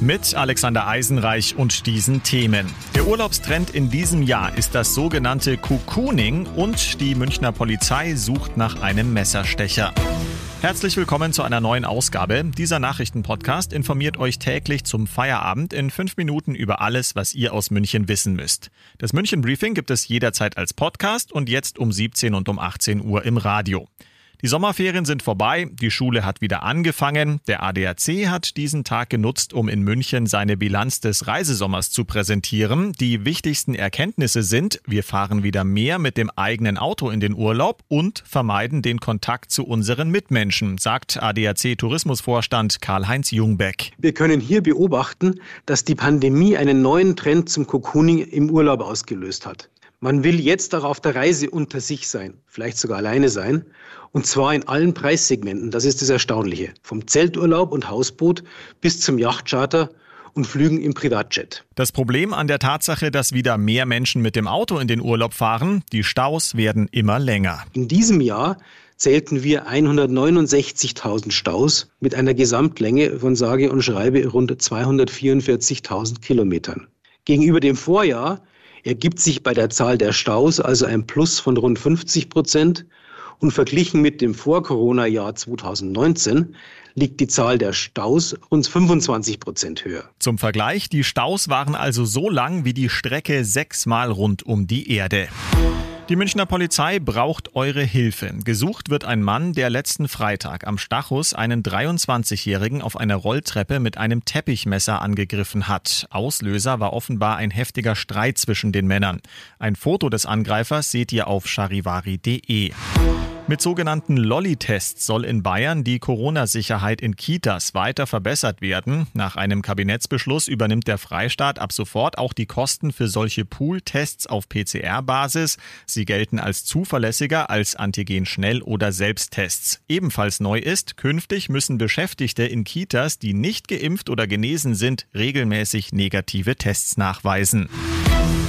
Mit Alexander Eisenreich und diesen Themen. Der Urlaubstrend in diesem Jahr ist das sogenannte Cocooning und die Münchner Polizei sucht nach einem Messerstecher. Herzlich willkommen zu einer neuen Ausgabe. Dieser Nachrichtenpodcast informiert euch täglich zum Feierabend in fünf Minuten über alles, was ihr aus München wissen müsst. Das München Briefing gibt es jederzeit als Podcast und jetzt um 17 und um 18 Uhr im Radio. Die Sommerferien sind vorbei, die Schule hat wieder angefangen. Der ADAC hat diesen Tag genutzt, um in München seine Bilanz des Reisesommers zu präsentieren. Die wichtigsten Erkenntnisse sind, wir fahren wieder mehr mit dem eigenen Auto in den Urlaub und vermeiden den Kontakt zu unseren Mitmenschen, sagt ADAC Tourismusvorstand Karl-Heinz Jungbeck. Wir können hier beobachten, dass die Pandemie einen neuen Trend zum Cocooning im Urlaub ausgelöst hat. Man will jetzt auch auf der Reise unter sich sein, vielleicht sogar alleine sein. Und zwar in allen Preissegmenten. Das ist das Erstaunliche. Vom Zelturlaub und Hausboot bis zum Yachtcharter und Flügen im Privatjet. Das Problem an der Tatsache, dass wieder mehr Menschen mit dem Auto in den Urlaub fahren, die Staus werden immer länger. In diesem Jahr zählten wir 169.000 Staus mit einer Gesamtlänge von sage und schreibe rund 244.000 Kilometern. Gegenüber dem Vorjahr ergibt sich bei der Zahl der Staus also ein Plus von rund 50 Prozent und verglichen mit dem Vor-Corona-Jahr 2019 liegt die Zahl der Staus rund 25 Prozent höher. Zum Vergleich, die Staus waren also so lang wie die Strecke sechsmal rund um die Erde. Die Münchner Polizei braucht eure Hilfe. Gesucht wird ein Mann, der letzten Freitag am Stachus einen 23-Jährigen auf einer Rolltreppe mit einem Teppichmesser angegriffen hat. Auslöser war offenbar ein heftiger Streit zwischen den Männern. Ein Foto des Angreifers seht ihr auf charivari.de. Mit sogenannten Lolli-Tests soll in Bayern die Corona-Sicherheit in Kitas weiter verbessert werden. Nach einem Kabinettsbeschluss übernimmt der Freistaat ab sofort auch die Kosten für solche Pool-Tests auf PCR-Basis. Sie gelten als zuverlässiger als Antigen-Schnell- oder Selbsttests. Ebenfalls neu ist, künftig müssen Beschäftigte in Kitas, die nicht geimpft oder genesen sind, regelmäßig negative Tests nachweisen.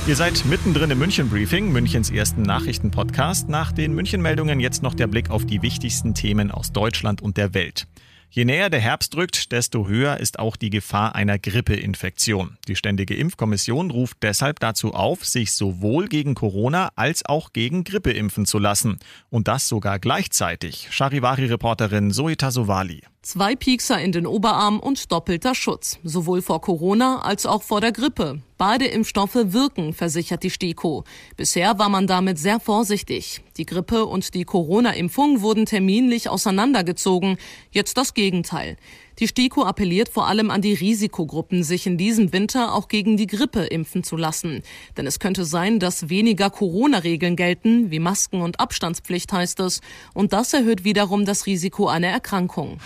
Ihr seid mittendrin im München Briefing, Münchens ersten Nachrichtenpodcast. Nach den München-Meldungen jetzt noch der Blick auf die wichtigsten Themen aus Deutschland und der Welt. Je näher der Herbst rückt, desto höher ist auch die Gefahr einer Grippeinfektion. Die Ständige Impfkommission ruft deshalb dazu auf, sich sowohl gegen Corona als auch gegen Grippe impfen zu lassen. Und das sogar gleichzeitig. Charivari-Reporterin Zoe Sovali. Zwei Piekser in den Oberarm und doppelter Schutz, sowohl vor Corona als auch vor der Grippe. Beide Impfstoffe wirken, versichert die STIKO. Bisher war man damit sehr vorsichtig. Die Grippe und die Corona-Impfung wurden terminlich auseinandergezogen. Jetzt das Gegenteil. Die STIKO appelliert vor allem an die Risikogruppen, sich in diesem Winter auch gegen die Grippe impfen zu lassen. Denn es könnte sein, dass weniger Corona-Regeln gelten, wie Masken und Abstandspflicht heißt es. Und das erhöht wiederum das Risiko einer Erkrankung.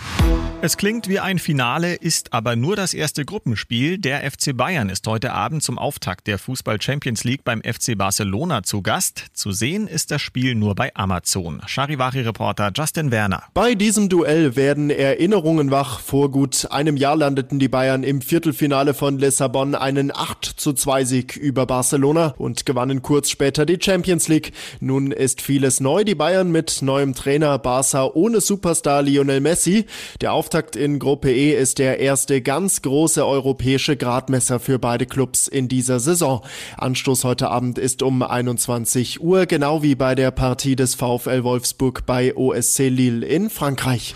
Es klingt wie ein Finale, ist aber nur das erste Gruppenspiel. Der FC Bayern ist heute Abend zum Auftakt der Fußball Champions League beim FC Barcelona zu Gast. Zu sehen ist das Spiel nur bei Amazon. Charivari-Reporter Justin Werner. Bei diesem Duell werden Erinnerungen wach. Vor gut einem Jahr landeten die Bayern im Viertelfinale von Lissabon einen 8 zu 2 Sieg über Barcelona und gewannen kurz später die Champions League. Nun ist vieles neu. Die Bayern mit neuem Trainer Barca ohne Superstar Lionel Messi. Der Auftakt in Gruppe E ist der erste ganz große europäische Gradmesser für beide Clubs in dieser Saison. Anstoß heute Abend ist um 21 Uhr, genau wie bei der Partie des VfL Wolfsburg bei OSC Lille in Frankreich.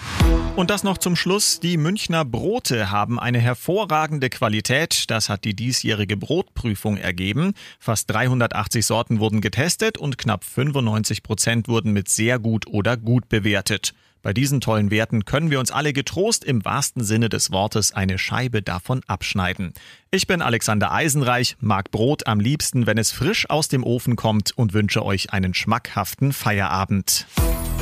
Und das noch zum Schluss. Die Münchner Brote haben eine hervorragende Qualität. Das hat die diesjährige Brotprüfung ergeben. Fast 380 Sorten wurden getestet und knapp 95 Prozent wurden mit sehr gut oder gut bewertet. Bei diesen tollen Werten können wir uns alle getrost im wahrsten Sinne des Wortes eine Scheibe davon abschneiden. Ich bin Alexander Eisenreich, mag Brot am liebsten, wenn es frisch aus dem Ofen kommt und wünsche euch einen schmackhaften Feierabend.